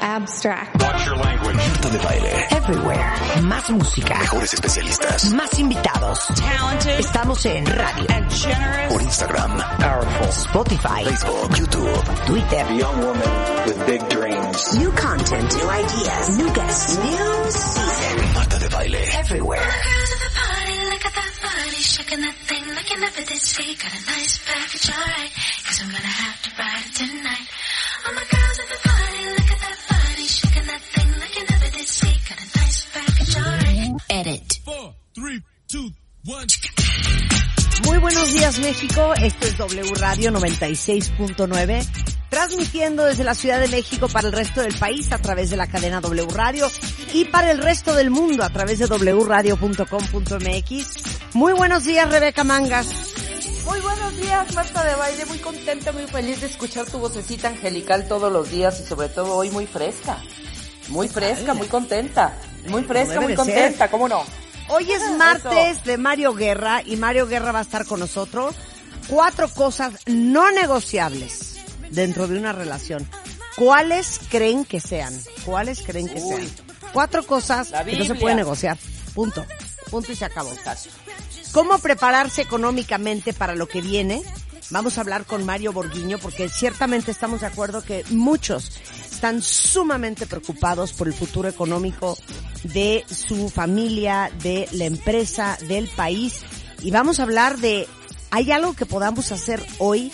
abstract. Marta de Baile. Everywhere. Más música. Mejores especialistas. Más invitados. Talented. Estamos en radio, And generous. Por Instagram, Powerful. Spotify, Facebook, YouTube. Twitter. Young woman with big dreams. New content, new ideas, new guests, new season. Marta de Baile. Everywhere. Girls at the party, look at that body, shaking that thing like you never did see. Got a nice package, alright, cause I'm gonna have to ride it tonight. All my girls at the party, look at Edit. Muy buenos días México, esto es W Radio 96.9, transmitiendo desde la Ciudad de México para el resto del país a través de la cadena W Radio y para el resto del mundo a través de wradio.com.mx. Muy buenos días Rebeca Mangas. Muy buenos días, Marta de Baile. Muy contenta, muy feliz de escuchar tu vocecita angelical todos los días y sobre todo hoy muy fresca. Muy fresca, muy contenta. Muy fresca, muy contenta, ¿cómo no? Hoy es martes de Mario Guerra y Mario Guerra va a estar con nosotros. Cuatro cosas no negociables dentro de una relación. ¿Cuáles creen que sean? ¿Cuáles creen que Uy. sean? Cuatro cosas que no se pueden negociar. Punto. Punto y se acabó. ¿Cómo prepararse económicamente para lo que viene? Vamos a hablar con Mario Borguiño porque ciertamente estamos de acuerdo que muchos están sumamente preocupados por el futuro económico de su familia, de la empresa, del país. Y vamos a hablar de, ¿hay algo que podamos hacer hoy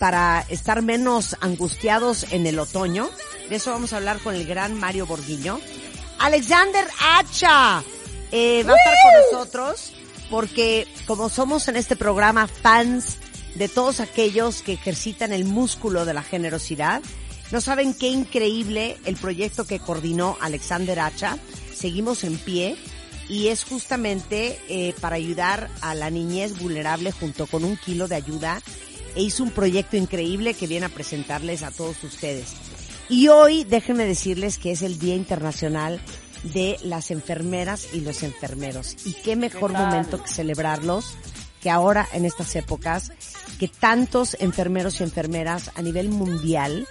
para estar menos angustiados en el otoño? De eso vamos a hablar con el gran Mario Borguiño. Alexander Hacha eh, va a estar con nosotros porque como somos en este programa fans de todos aquellos que ejercitan el músculo de la generosidad, no saben qué increíble el proyecto que coordinó Alexander Hacha. Seguimos en pie y es justamente eh, para ayudar a la niñez vulnerable junto con un kilo de ayuda e hizo un proyecto increíble que viene a presentarles a todos ustedes. Y hoy déjenme decirles que es el Día Internacional de las enfermeras y los enfermeros. Y qué mejor momento que celebrarlos que ahora en estas épocas que tantos enfermeros y enfermeras a nivel mundial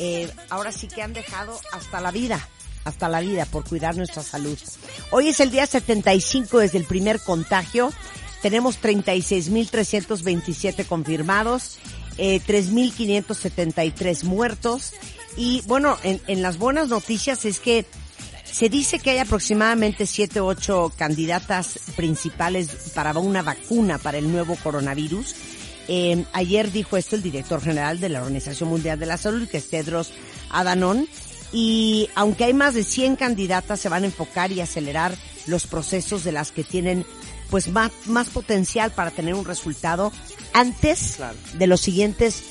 eh, ahora sí que han dejado hasta la vida, hasta la vida por cuidar nuestra salud. Hoy es el día 75 desde el primer contagio. Tenemos 36.327 confirmados, eh, 3.573 muertos. Y bueno, en, en las buenas noticias es que se dice que hay aproximadamente 7 o 8 candidatas principales para una vacuna para el nuevo coronavirus. Eh, ayer dijo esto el director general de la Organización Mundial de la Salud, que es Tedros Adhanom. Y aunque hay más de 100 candidatas, se van a enfocar y acelerar los procesos de las que tienen pues más, más potencial para tener un resultado antes Claro. de los siguientes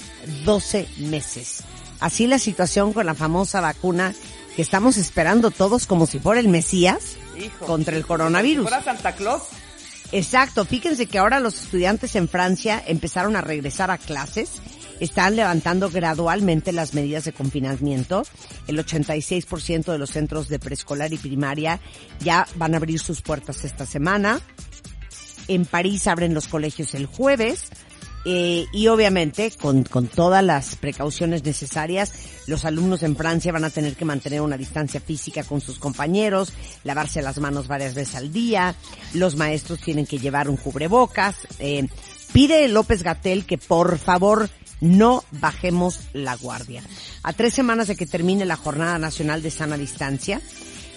12 meses. Así la situación con la famosa vacuna que estamos esperando todos como si fuera el Mesías Hijo. contra el Si coronavirus. fuera Santa Claus. Exacto, fíjense que ahora los estudiantes en Francia empezaron a regresar a clases, están levantando gradualmente las medidas de confinamiento. El 86% de los centros de preescolar y primaria ya van a abrir sus puertas esta semana. En París abren los colegios el jueves. Eh, y obviamente, con, con todas las precauciones necesarias, los alumnos en Francia van a tener que mantener una distancia física con sus compañeros, lavarse las manos varias veces al día, los maestros tienen que llevar un cubrebocas. Eh, pide López Gatel que por favor No bajemos la guardia. A tres semanas de que termine la Jornada Nacional de Sana Distancia,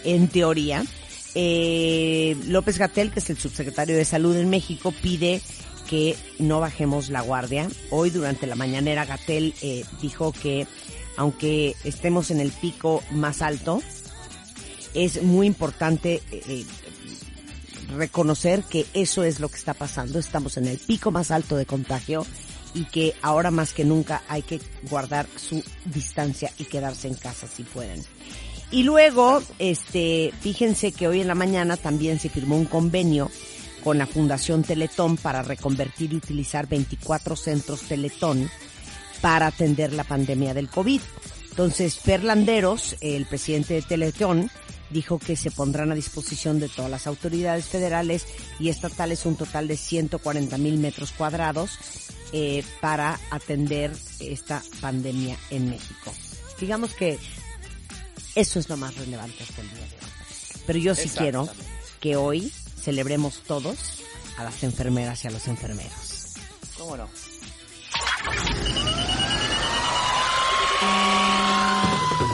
en teoría, eh, López Gatel, que es el subsecretario de Salud en México, pide que no bajemos la guardia. Hoy durante la mañanera Gatel eh, dijo que aunque estemos en el pico más alto, es muy importante eh, reconocer que eso es lo que está pasando. Estamos en el pico más alto de contagio y que ahora más que nunca hay que guardar su distancia y quedarse en casa si pueden. Y luego, este, fíjense que hoy en la mañana también se firmó un convenio con la Fundación Teletón para reconvertir y utilizar 24 centros Teletón para atender la pandemia del COVID. Entonces, Perlanderos, el presidente de Teletón, dijo que se pondrán a disposición de todas las autoridades federales y estatales un total de 140 mil metros cuadrados eh, para atender esta pandemia en México. Digamos que eso es lo más relevante hasta el día de hoy. Pero yo sí quiero que hoy celebremos todos a las enfermeras y a los enfermeros. ¿Cómo no?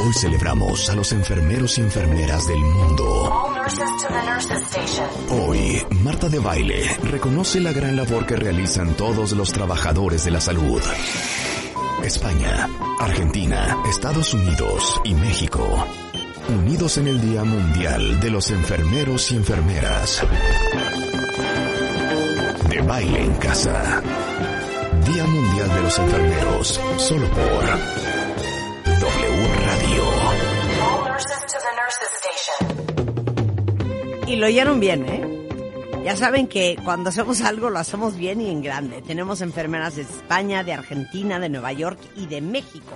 Hoy celebramos a los enfermeros y enfermeras del mundo. Hoy, Marta de Baile reconoce la gran labor que realizan todos los trabajadores de la salud. España, Argentina, Estados Unidos y México. Unidos en el Día Mundial de los Enfermeros y Enfermeras. De baile en casa. Día Mundial de los Enfermeros. Solo por W Radio. Y lo oyeron bien, ¿eh? Ya saben que cuando hacemos algo lo hacemos bien y en grande. Tenemos enfermeras de España, de Argentina, de Nueva York y de México.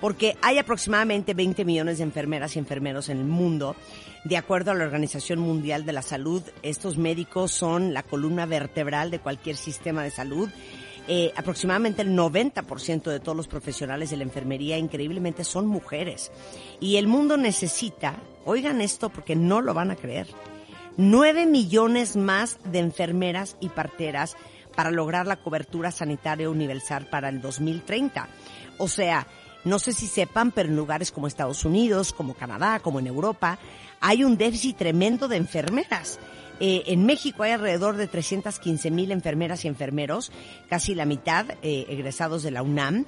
Porque hay aproximadamente 20 millones de enfermeras y enfermeros en el mundo. De acuerdo a la Organización Mundial de la Salud, estos médicos son la columna vertebral de cualquier sistema de salud. Eh, aproximadamente el 90% de todos los profesionales de la enfermería increíblemente son mujeres. Y el mundo necesita, oigan esto porque no lo van a creer, 9 millones más de enfermeras y parteras para lograr la cobertura sanitaria universal para el 2030. O sea, no sé si sepan, pero en lugares como Estados Unidos, como Canadá, como en Europa, hay un déficit tremendo de enfermeras. Eh, en México hay alrededor de 315 mil enfermeras y enfermeros, casi la mitad eh, egresados de la UNAM,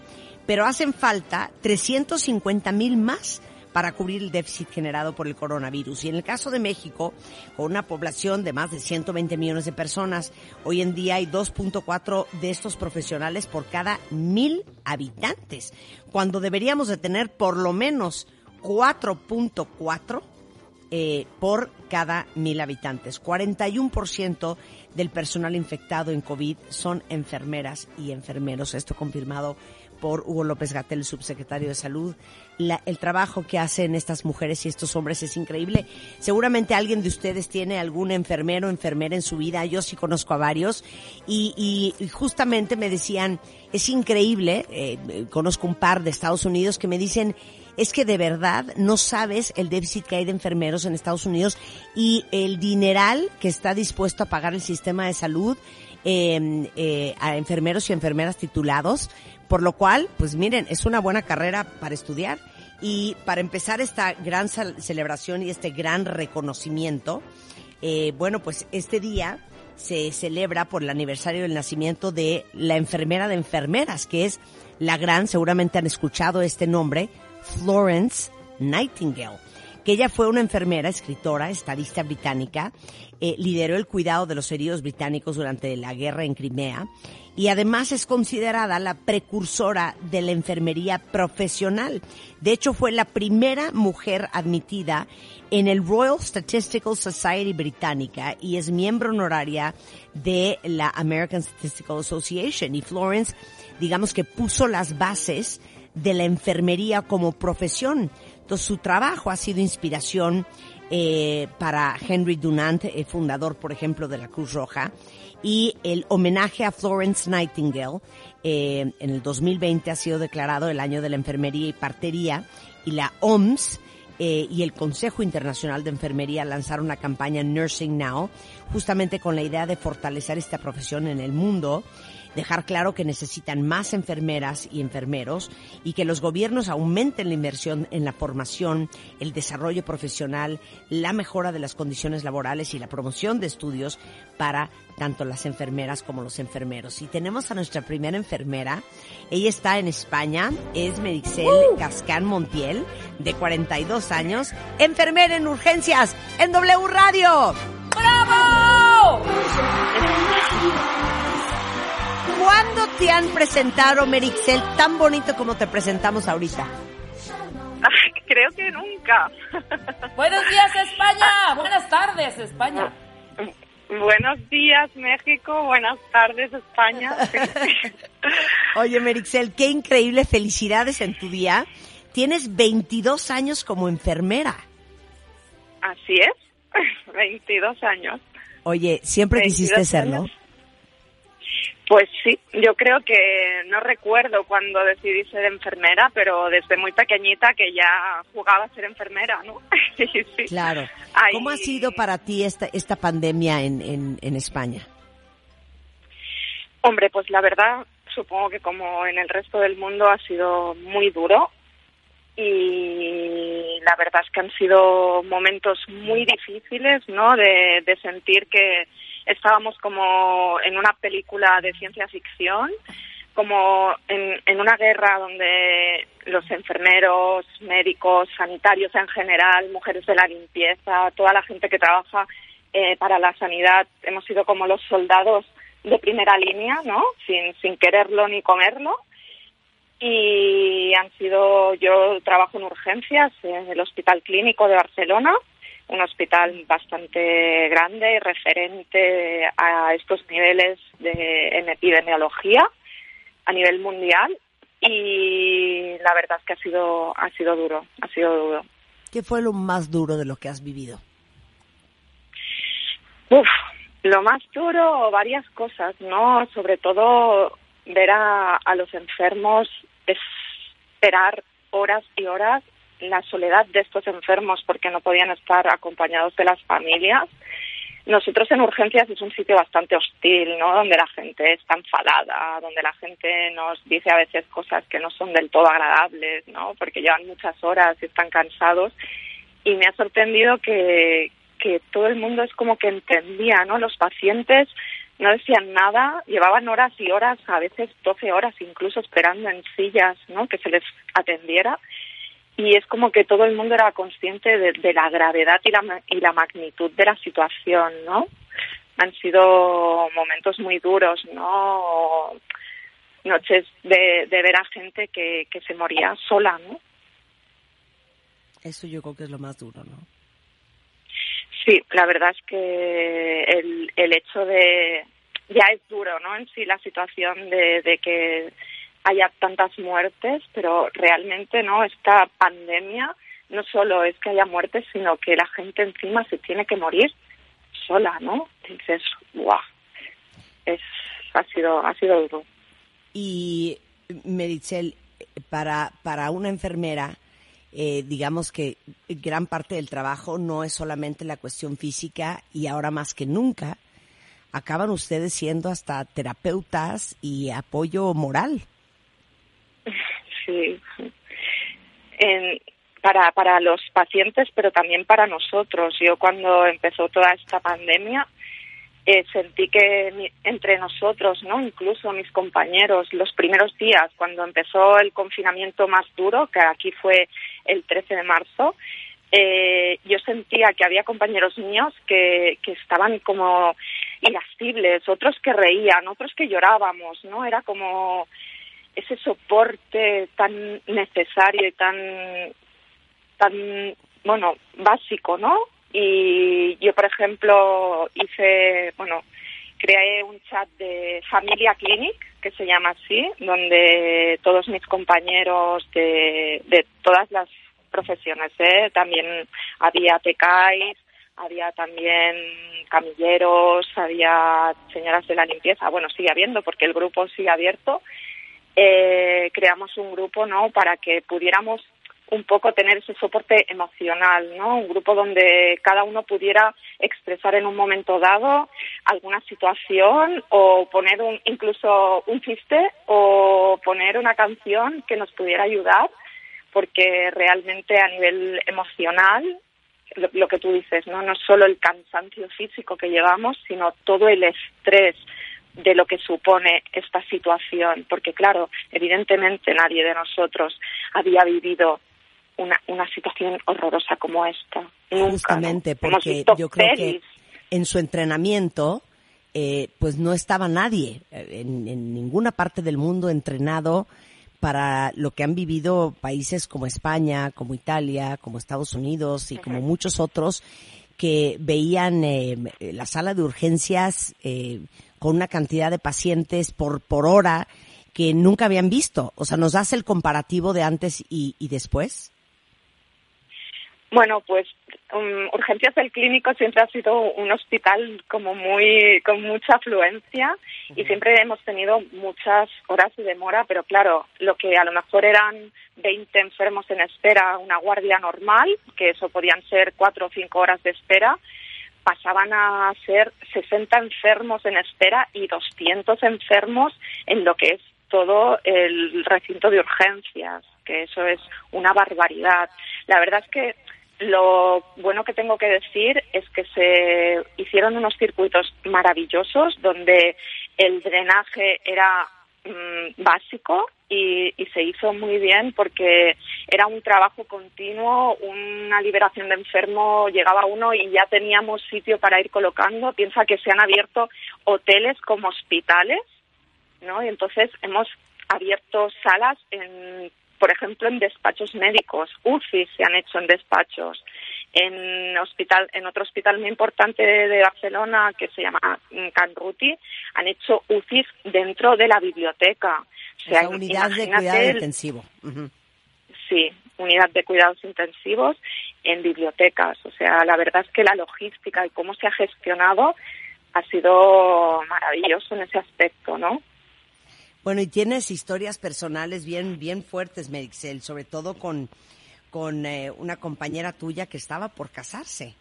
pero hacen falta 350 mil más para cubrir el déficit generado por el coronavirus. Y en el caso de México, con una población de más de 120 millones de personas, hoy en día hay 2.4 de estos profesionales por cada mil habitantes, cuando deberíamos de tener por lo menos 4.4 eh, por cada mil habitantes. 41% del personal infectado en COVID son enfermeras y enfermeros. Esto confirmado por Hugo López Gatel, subsecretario de Salud. El trabajo que hacen estas mujeres y estos hombres es increíble. Seguramente alguien de ustedes tiene algún enfermero o enfermera en su vida. Yo sí conozco a varios. Y, y- y justamente me decían, es increíble, eh, eh, conozco un par de Estados Unidos que me dicen, es que de verdad no sabes el déficit que hay de enfermeros en Estados Unidos y el dineral que está dispuesto a pagar el sistema de salud eh, eh, a enfermeros y enfermeras titulados, por lo cual, pues miren, es una buena carrera para estudiar. Y para empezar esta gran celebración y este gran reconocimiento, eh, bueno, pues este día se celebra por el aniversario del nacimiento de la enfermera de enfermeras, que es la gran, seguramente han escuchado este nombre, Florence Nightingale que ella fue una enfermera, escritora, estadista británica, eh, lideró el cuidado de los heridos británicos durante la guerra en Crimea y además es considerada la precursora de la enfermería profesional. De hecho, fue la primera mujer admitida en el Royal Statistical Society británica y es miembro honoraria de la American Statistical Association. Y Florence, digamos que puso las bases de la enfermería como profesión. Entonces su trabajo ha sido inspiración eh, para Henry Dunant, eh, fundador, por ejemplo, de la Cruz Roja, y el homenaje a Florence Nightingale eh, en el 2020 ha sido declarado el año de la enfermería y partería, y la OMS eh, y el Consejo Internacional de Enfermería lanzaron una campaña Nursing Now, justamente con la idea de fortalecer esta profesión en el mundo. Dejar claro que necesitan más enfermeras y enfermeros y que los gobiernos aumenten la inversión en la formación, el desarrollo profesional, la mejora de las condiciones laborales y la promoción de estudios para tanto las enfermeras como los enfermeros. Y tenemos a nuestra primera enfermera. Ella está en España, es Merixel Cascán Montiel, de 42 años, enfermera en urgencias en W Radio. ¡Bravo! ¿Cuándo te han presentado, Merixel, tan bonito como te presentamos ahorita? Creo que nunca. Buenos días, España. Buenas tardes, España. Buenos días, México. Buenas tardes, España. Oye, Merixel, qué increíble. Felicidades en tu día. Tienes 22 años como enfermera. Así es. 22 años. Oye, ¿siempre 22 quisiste serlo? años. Pues sí, yo creo que no recuerdo cuando decidí ser enfermera, pero desde muy pequeñita que ya jugaba a ser enfermera, ¿no? sí, sí. Claro. Ahí- ¿Cómo ha sido para ti esta, esta pandemia en, en, en España? Hombre, pues la verdad, supongo que como en el resto del mundo ha sido muy duro y la verdad es que han sido momentos muy difíciles, ¿no? De, de sentir que estábamos como en una película de ciencia ficción, como en, una guerra donde los enfermeros, médicos, sanitarios en general, mujeres de la limpieza, toda la gente que trabaja eh, para la sanidad, hemos sido como los soldados de primera línea, ¿no? Sin, sin quererlo ni comerlo. Y han sido, yo trabajo en urgencias en el Hospital Clínico de Barcelona, un hospital bastante grande y referente a estos niveles de en epidemiología a nivel mundial y la verdad es que ha sido ha sido duro, ha sido duro. ¿Qué fue lo más duro de lo que has vivido? Uf, lo más duro, varias cosas, ¿no? Sobre todo ver a, a los enfermos esperar horas y horas la soledad de estos enfermos porque no podían estar acompañados de las familias. Nosotros en urgencias es un sitio bastante hostil, ¿no? Donde la gente está enfadada, donde la gente nos dice a veces cosas que no son del todo agradables, ¿no? Porque llevan muchas horas y están cansados. Y me ha sorprendido que, que todo el mundo es como que entendía, ¿no? Los pacientes no decían nada, llevaban horas y horas, a veces 12 horas incluso esperando en sillas, ¿no? Que se les atendiera y es como que todo el mundo era consciente de, de la gravedad y la, y la magnitud de la situación, ¿no? Han sido momentos muy duros, ¿no? Noches de, de ver a gente que, que se moría sola, ¿no? Eso yo creo que es lo más duro, ¿no? Sí, la verdad es que el, el hecho de ya es duro, ¿no? En sí la situación de, de que haya tantas muertes, pero realmente no esta pandemia no solo es que haya muertes, sino que la gente encima se tiene que morir sola, ¿no? Dices, guau, es ha sido ha sido duro. Y Meritzel, para, para una enfermera, eh, digamos que gran parte del trabajo no es solamente la cuestión física y ahora más que nunca acaban ustedes siendo hasta terapeutas y apoyo moral. Sí. Para, para los pacientes, pero también para nosotros. Yo cuando empezó toda esta pandemia eh, sentí que mi- entre nosotros, no, incluso mis compañeros, los primeros días cuando empezó el confinamiento más duro, que aquí fue el 13 de marzo, eh, yo sentía que había compañeros míos que, que estaban como irascibles, otros que reían, otros que llorábamos, ¿no? Era como ese soporte tan necesario y tan tan bueno básico no y yo por ejemplo hice bueno creé un chat de familia clinic que se llama así donde todos mis compañeros de, de todas las profesiones ¿eh? también había tecais había también camilleros había señoras de la limpieza. Bueno sigue habiendo porque el grupo sigue abierto eh, creamos un grupo no para que pudiéramos un poco tener ese soporte emocional, ¿no? Un grupo donde cada uno pudiera expresar en un momento dado alguna situación o poner un, incluso un chiste o poner una canción que nos pudiera ayudar, porque realmente a nivel emocional lo, lo que tú dices, ¿no? No solo el cansancio físico que llevamos, sino todo el estrés de lo que supone esta situación, porque claro, evidentemente nadie de nosotros había vivido una, una situación horrorosa como esta. Justamente, porque yo creo pelis. que en su entrenamiento, eh, pues no estaba nadie eh, en, en ninguna parte del mundo entrenado para lo que han vivido países como España, como Italia, como Estados Unidos y como muchos otros que veían eh, la sala de urgencias eh, con una cantidad de pacientes por, por hora que nunca habían visto. O sea, ¿nos das el comparativo de antes y, y después? Bueno, pues um, Urgencias del Clínico siempre ha sido un hospital como muy con mucha afluencia y siempre hemos tenido muchas horas de demora, pero claro, lo que a lo mejor eran 20 enfermos en espera, una guardia normal, que eso podían ser cuatro o cinco horas de espera, pasaban a ser 60 enfermos en espera y 200 enfermos en lo que es todo el recinto de urgencias, que eso es una barbaridad. La verdad es que lo bueno que tengo que decir es que se hicieron unos circuitos maravillosos donde el drenaje era mm, básico y, y se hizo muy bien porque era un trabajo continuo, una liberación de enfermo, llegaba uno y ya teníamos sitio para ir colocando. Piensa que se han abierto hoteles como hospitales, ¿no? Y entonces hemos abierto salas en por ejemplo, en despachos médicos, UCI se han hecho en despachos. En hospital, en otro hospital muy importante de Barcelona que se llama mm, Can Ruti, han hecho UCIs dentro de la biblioteca. O sea, Esa unidad de cuidado el- intensivo. Ujú. Sí, unidad de cuidados intensivos en bibliotecas. O sea, la verdad es que la logística y cómo se ha gestionado ha sido maravilloso en ese aspecto, ¿no? Bueno, y tienes historias personales bien, bien fuertes, Merixel, sobre todo con, con eh, una compañera tuya que estaba por casarse.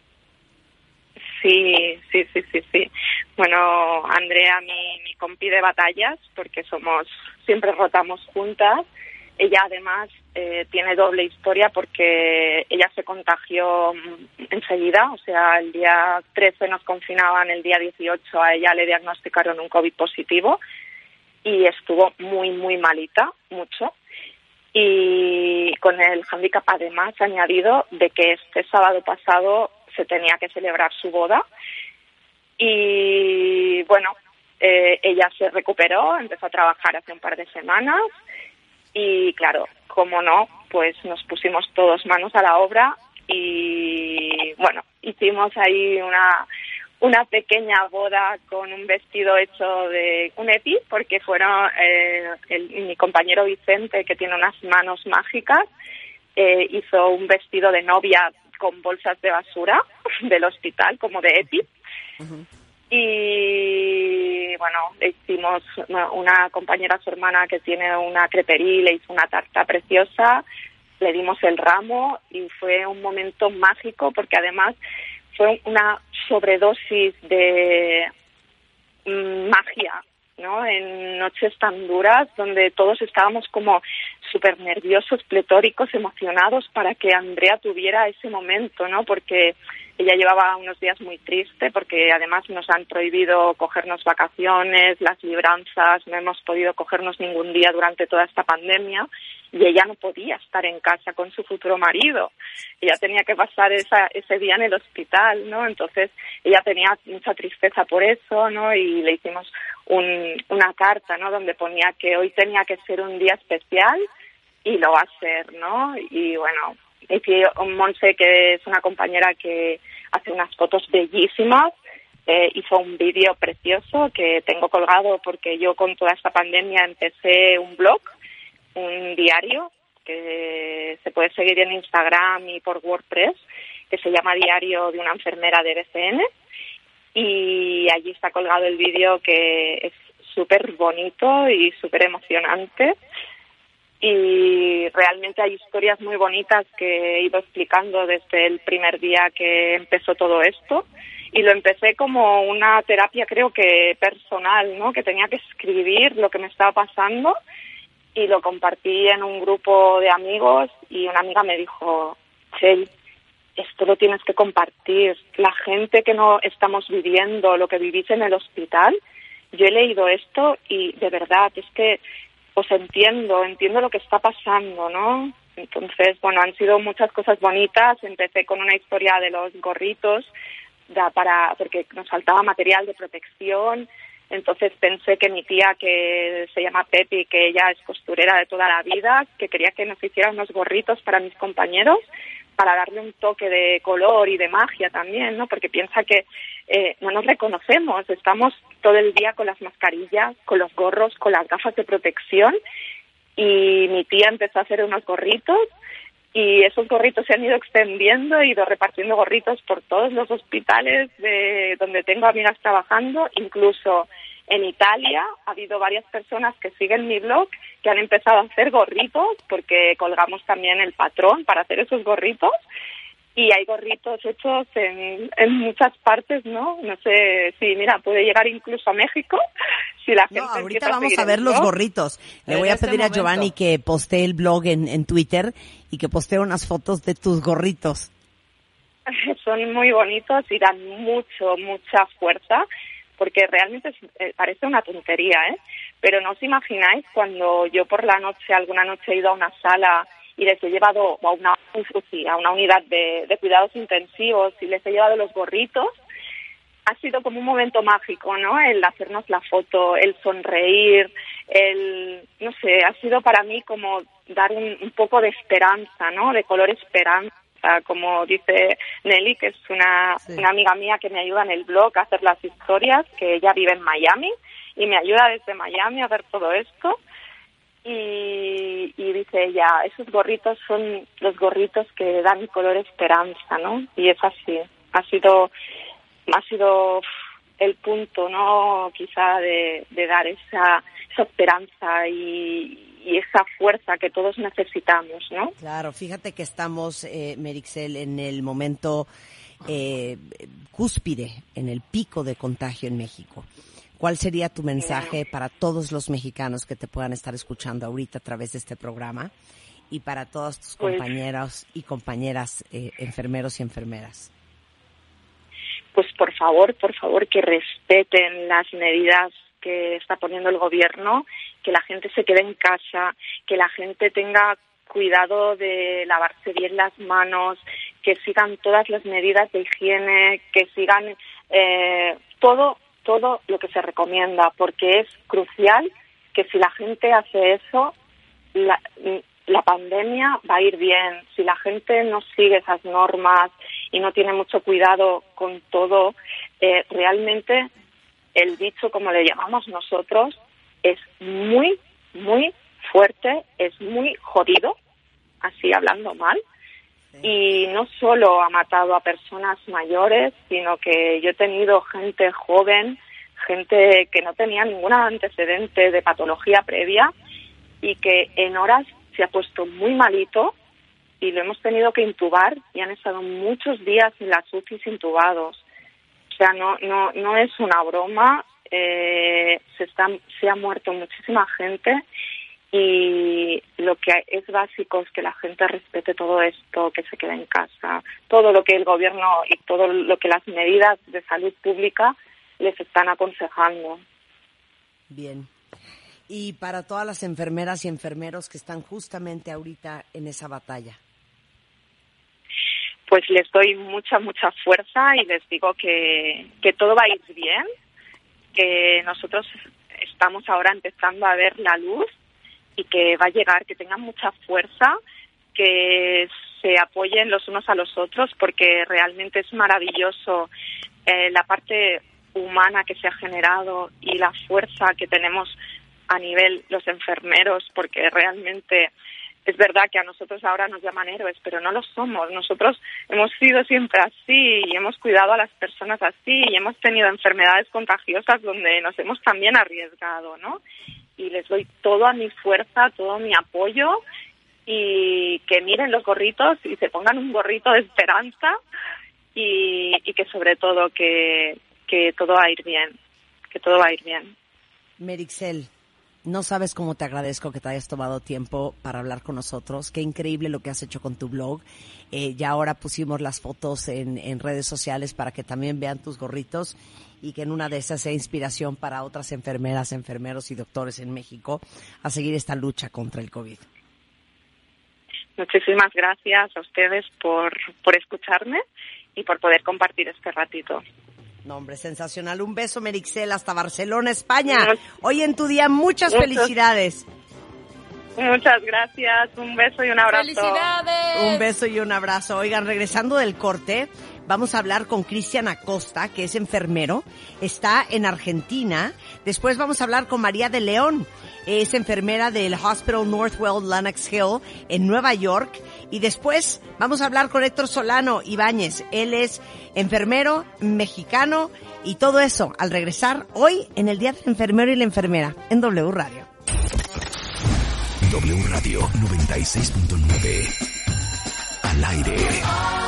Sí, sí, sí, sí, sí. Bueno, Andrea, mi, compi de batallas, porque somos, siempre rotamos juntas. Ella además eh, tiene doble historia porque ella se contagió mm, enseguida, o sea, el día 13 nos confinaban, el día 18 a ella le diagnosticaron un COVID positivo y estuvo muy, muy malita, mucho. Y con el handicap además añadido de que este sábado pasado se tenía que celebrar su boda. Y bueno, eh, ella se recuperó, empezó a trabajar hace un par de semanas y claro, como no, pues nos pusimos todos manos a la obra y bueno, hicimos ahí una una pequeña boda con un vestido hecho de un epi, porque fueron eh, el- mi compañero Vicente, que tiene unas manos mágicas, eh, hizo un vestido de novia con bolsas de basura del hospital, como de epi. Y bueno, le hicimos una- una compañera, su hermana, que tiene una crepería, le hizo una tarta preciosa, le dimos el ramo y fue un momento mágico porque además fue una sobredosis de mm, magia, ¿no? En noches tan duras donde todos estábamos como súper nerviosos, pletóricos, emocionados para que Andrea tuviera ese momento, ¿no? Porque ella llevaba unos días muy triste porque además nos han prohibido cogernos vacaciones, las libranzas, no hemos podido cogernos ningún día durante toda esta pandemia y ella no podía estar en casa con su futuro marido. Ella tenía que pasar esa, ese día en el hospital, ¿no? Entonces ella tenía mucha tristeza por eso, ¿no? Y le hicimos un, una carta, ¿no? Donde ponía que hoy tenía que ser un día especial y lo va a ser, ¿no? Y bueno, y que Monse, que es una compañera que hace unas fotos bellísimas, eh, hizo un vídeo precioso que tengo colgado porque yo con toda esta pandemia empecé un blog, un diario que se puede seguir en Instagram y por WordPress, que se llama Diario de una enfermera de BCN. Y allí está colgado el vídeo que es súper bonito y súper emocionante y realmente hay historias muy bonitas que he ido explicando desde el primer día que empezó todo esto y lo empecé como una terapia creo que personal, ¿no? Que tenía que escribir lo que me estaba pasando y lo compartí en un grupo de amigos y una amiga me dijo, Chel, esto lo tienes que compartir. La gente que no estamos viviendo lo que vivís en el hospital, yo he leído esto y de verdad es que os entiendo, entiendo lo que está pasando, ¿no? Entonces, bueno, han sido muchas cosas bonitas. Empecé con una historia de los gorritos, para porque nos faltaba material de protección. Entonces pensé que mi tía, que se llama Pepi, que ella es costurera de toda la vida, que quería que nos hiciera unos gorritos para mis compañeros, para darle un toque de color y de magia también, ¿no? Porque piensa que eh, no nos reconocemos, estamos todo el día con las mascarillas, con los gorros, con las gafas de protección. Y mi tía empezó a hacer unos gorritos y esos gorritos se han ido extendiendo, he ido repartiendo gorritos por todos los hospitales de donde tengo amigas trabajando, incluso en Italia ha habido varias personas que siguen mi blog que han empezado a hacer gorritos porque colgamos también el patrón para hacer esos gorritos y hay gorritos hechos en, en muchas partes, ¿no? No sé si, mira, puede llegar incluso a México si la gente No, ahorita vamos a ver los gorritos. Le voy a este pedir a. Giovanni que postee el blog en, en Twitter y que postee unas fotos de tus gorritos. son muy bonitos y dan mucho, mucha fuerza, porque realmente eh, parece una tontería, ¿eh? Pero no os imagináis cuando yo por la noche, alguna noche he ido a una sala y les he llevado a una a una unidad de, de cuidados intensivos y les he llevado los gorritos, ha sido como un momento mágico, ¿no? El hacernos la foto, el sonreír, el, no sé, ha sido para mí como dar un, un poco de esperanza, ¿no? De color esperanza, como dice Nelly, que es una, Sí. una amiga mía que me ayuda en el blog a hacer las historias, que ella vive en Miami y me ayuda desde Miami a ver todo esto. Y, y dice ella, esos gorritos son los gorritos que dan color esperanza, ¿no? Y es así, ha sido ha sido el punto, ¿no? Quizá de, dar esa, esa esperanza y, y esa fuerza que todos necesitamos, ¿no? Claro, fíjate que estamos, eh, Merixel, en el momento eh, cúspide, en el pico de contagio en México. ¿Cuál sería tu mensaje para todos los mexicanos que te puedan estar escuchando ahorita a través de este programa y para todos tus Pues- compañeros y compañeras eh, enfermeros y enfermeras? Pues por favor, por favor, que respeten las medidas que está poniendo el gobierno, que la gente se quede en casa, que la gente tenga cuidado de lavarse bien las manos, que sigan todas las medidas de higiene, que sigan eh, todo todo lo que se recomienda, porque es crucial que si la gente hace eso, la, la pandemia va a ir bien. Si la gente no sigue esas normas y no tiene mucho cuidado con todo, eh, realmente el bicho, como le llamamos nosotros, es muy, muy fuerte, es muy jodido, así hablando mal. Y no solo ha matado a personas mayores, sino que yo he tenido gente joven, gente que no tenía ningún antecedente de patología previa y que en horas se ha puesto muy malito y lo hemos tenido que intubar y han estado muchos días en las UCIs intubados. O sea, no, no, no es una broma, eh, se, están, se ha muerto muchísima gente y lo que es básico es que la gente respete todo esto, que se quede en casa, todo lo que el gobierno y todo lo que las medidas de salud pública les están aconsejando. Bien. Y para todas las enfermeras y enfermeros que están justamente ahorita en esa batalla. Pues les doy mucha, mucha fuerza y les digo que, que todo va a ir bien, que nosotros estamos ahora empezando a ver la luz y que va a llegar, que tengan mucha fuerza, que se apoyen los unos a los otros, porque realmente es maravilloso eh, la parte humana que se ha generado y la fuerza que tenemos a nivel los enfermeros, porque realmente es verdad que a nosotros ahora nos llaman héroes, pero no lo somos. Nosotros hemos sido siempre así y hemos cuidado a las personas así y hemos tenido enfermedades contagiosas donde nos hemos también arriesgado, ¿no? Y les doy toda mi fuerza, todo mi apoyo y que miren los gorritos y se pongan un gorrito de esperanza y, y que sobre todo que, que todo va a ir bien, que todo va a ir bien. Merixel, no sabes cómo te agradezco que te hayas tomado tiempo para hablar con nosotros. Qué increíble lo que has hecho con tu blog. Eh, ya ahora pusimos las fotos en, en redes sociales para que también vean tus gorritos y que en una de esas sea inspiración para otras enfermeras, enfermeros y doctores en México a seguir esta lucha contra el COVID. Muchísimas gracias a ustedes por, por escucharme y por poder compartir este ratito. No, hombre, sensacional. Un beso, Merixel, hasta Barcelona, España. Hoy en tu día, muchas felicidades. Muchas gracias, un beso y un abrazo. ¡Felicidades! Un beso y un abrazo. Oigan, regresando del corte, vamos a hablar con Cristian Acosta, que es enfermero, está en Argentina. Después vamos a hablar con María de León, es enfermera del Hospital Northwell Lenox Hill en Nueva York. Y después vamos a hablar con Héctor Solano Ibáñez. Él es enfermero mexicano y todo eso al regresar hoy en el Día del Enfermero y la Enfermera en W Radio. W Radio 96.9. Al aire.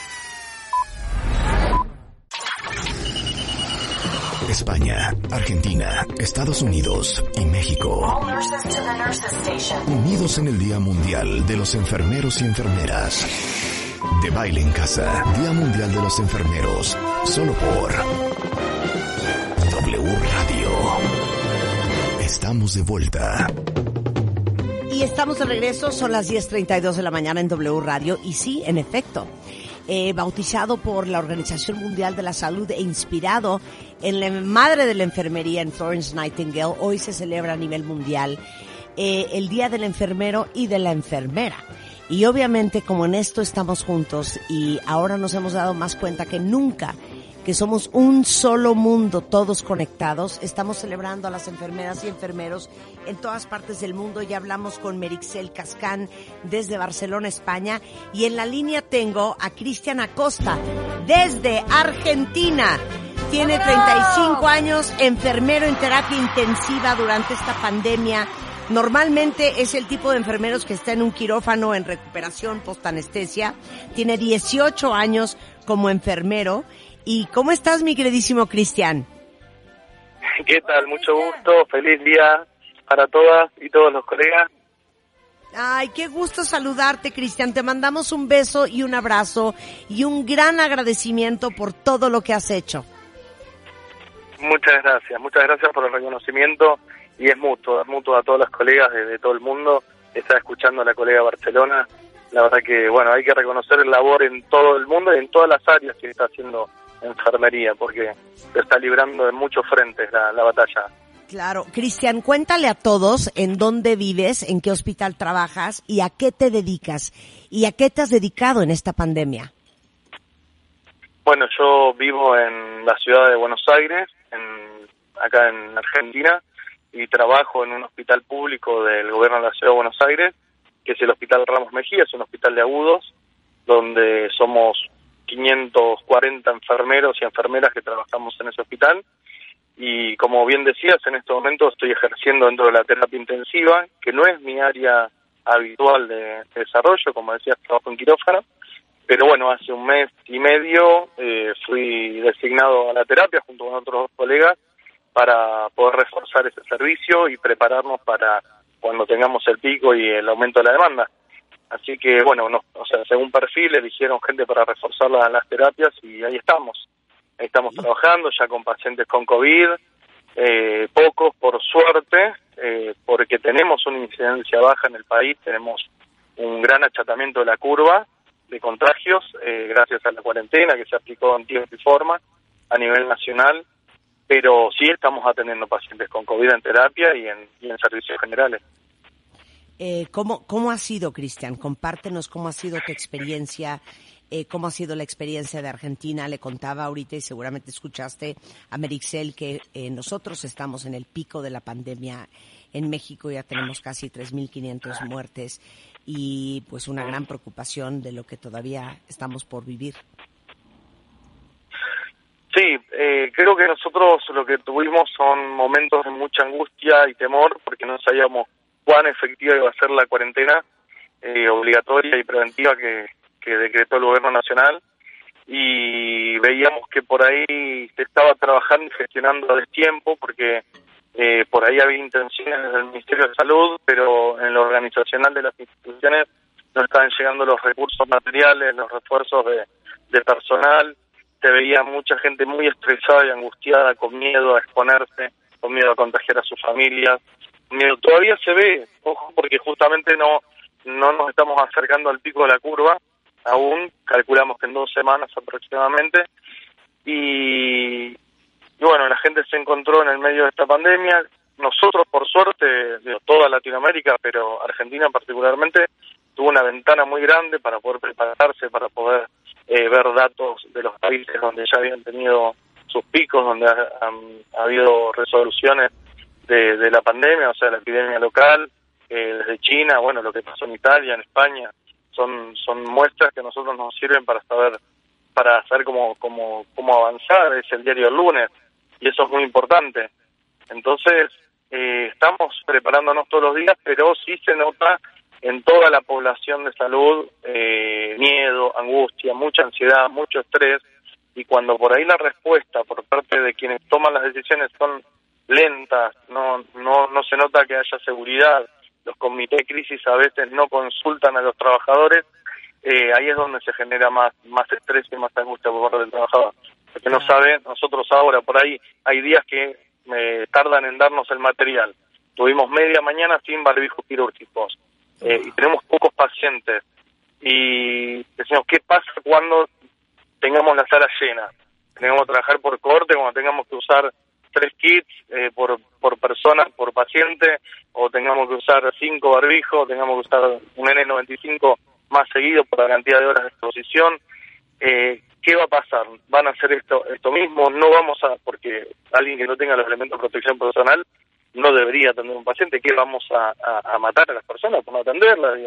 España, Argentina, Estados Unidos y México. Unidos en el Día Mundial de los Enfermeros y Enfermeras. De baile en casa, Día Mundial de los Enfermeros, solo por W Radio. Estamos de vuelta. Y estamos de regreso, son las 10.32 de la mañana en W Radio. Y sí, en efecto, eh, bautizado por la Organización Mundial de la Salud e inspirado en la madre de la enfermería en Florence Nightingale, hoy se celebra a nivel mundial eh, el Día del Enfermero y de la Enfermera. Y obviamente como en esto estamos juntos y ahora nos hemos dado más cuenta que nunca que somos un solo mundo, todos conectados. Estamos celebrando a las enfermeras y enfermeros en todas partes del mundo. Ya hablamos con Merixel Cascán desde Barcelona, España. Y en la línea tengo a Cristian Acosta desde Argentina. Tiene 35 años, enfermero en terapia intensiva durante esta pandemia. Normalmente es el tipo de enfermeros que está en un quirófano en recuperación post-anestesia. Tiene 18 años como enfermero. ¿Y cómo estás, mi queridísimo Cristian? ¿Qué tal? Mucho gusto. Feliz día para todas y todos los colegas. Ay, qué gusto saludarte, Cristian. Te mandamos un beso y un abrazo y un gran agradecimiento por todo lo que has hecho. Muchas gracias. Muchas gracias por el reconocimiento y es mutuo, es mutuo a todos los colegas de, de todo el mundo. Está escuchando a la colega Barcelona. La verdad que, bueno, hay que reconocer el labor en todo el mundo y en todas las áreas que está haciendo enfermería, porque se está librando de muchos frentes la, la batalla. Claro. Cristian, cuéntale a todos en dónde vives, en qué hospital trabajas y a qué te dedicas y a qué te has dedicado en esta pandemia. Bueno, yo vivo en la ciudad de Buenos Aires, en, acá en Argentina, y trabajo en un hospital público del gobierno de la ciudad de Buenos Aires, que es el Hospital Ramos Mejía, es un hospital de agudos, donde somos 540 enfermeros y enfermeras que trabajamos en ese hospital. Y como bien decías, en este momento estoy ejerciendo dentro de la terapia intensiva, que no es mi área habitual de, de desarrollo, como decías, trabajo en quirófano, pero bueno, hace un mes y medio eh, fui designado a la terapia junto con otros dos colegas para poder reforzar ese servicio y prepararnos para cuando tengamos el pico y el aumento de la demanda. Así que, bueno, no, o sea, según perfil eligieron gente para reforzar la- las terapias y ahí estamos. Ahí estamos trabajando ya con pacientes con COVID, eh, pocos por suerte, eh, porque tenemos una incidencia baja en el país, tenemos un gran achatamiento de la curva de contagios eh, gracias a la cuarentena que se aplicó en tiempo y forma a nivel nacional, pero sí estamos atendiendo pacientes con COVID en terapia y en, y en servicios generales. Eh, ¿cómo, ¿Cómo ha sido, Cristian? Compártenos cómo ha sido tu experiencia eh, cómo ha sido la experiencia de Argentina. Le contaba ahorita y seguramente escuchaste a Merixel que eh, nosotros estamos en el pico de la pandemia en México, ya tenemos casi 3.500 muertes y pues una gran preocupación de lo que todavía estamos por vivir. Sí, eh, creo que nosotros lo que tuvimos son momentos de mucha angustia y temor porque no sabíamos cuán efectiva iba a ser la cuarentena eh, obligatoria y preventiva que, decretó el gobierno nacional. Y veíamos que por ahí se estaba trabajando y gestionando a tiempo porque eh, por ahí había intenciones del Ministerio de Salud, pero en lo organizacional de las instituciones no estaban llegando los recursos materiales, los refuerzos de, personal, se veía mucha gente muy estresada y angustiada, con miedo a exponerse, con miedo a contagiar a sus familias, todavía se ve, ojo, porque justamente no no nos estamos acercando al pico de la curva, aún calculamos que en dos semanas aproximadamente, y, bueno, la gente se encontró en el medio de esta pandemia, nosotros por suerte, digo, toda Latinoamérica, pero Argentina particularmente, tuvo una ventana muy grande para poder prepararse, para poder eh, ver datos de los países donde ya habían tenido sus picos, donde ha, han, ha habido resoluciones de, de, la pandemia, o sea, la epidemia local, eh, desde China, bueno, lo que pasó en Italia, en España, son son muestras que a nosotros nos sirven para saber para saber cómo, cómo, cómo avanzar, es el diario lunes, y eso es muy importante. Entonces, eh, estamos preparándonos todos los días, pero sí se nota en toda la población de salud eh, miedo, angustia, mucha ansiedad, mucho estrés, y cuando por ahí la respuesta por parte de quienes toman las decisiones son lentas, no, no, no se nota que haya seguridad, los comités de crisis a veces no consultan a los trabajadores, eh, ahí es donde se genera más, más estrés y más angustia por parte del trabajador. Porque no saben, nosotros ahora por ahí hay días que eh, tardan en darnos el material. Tuvimos media mañana sin barbijos quirúrgicos eh, y tenemos pocos pacientes. Y decimos, ¿qué pasa cuando tengamos la sala llena? Tenemos que trabajar por corte, cuando tengamos que usar tres kits eh, por, por persona, por paciente, o tengamos que usar cinco barbijos, tengamos que usar un N95 más seguido por la cantidad de horas de exposición. Eh, ¿Qué va a pasar? ¿Van a hacer esto, esto mismo? No vamos a, porque alguien que no tenga los elementos de protección personal no debería atender un paciente, ¿qué vamos a, a, a matar a las personas por no atenderlas?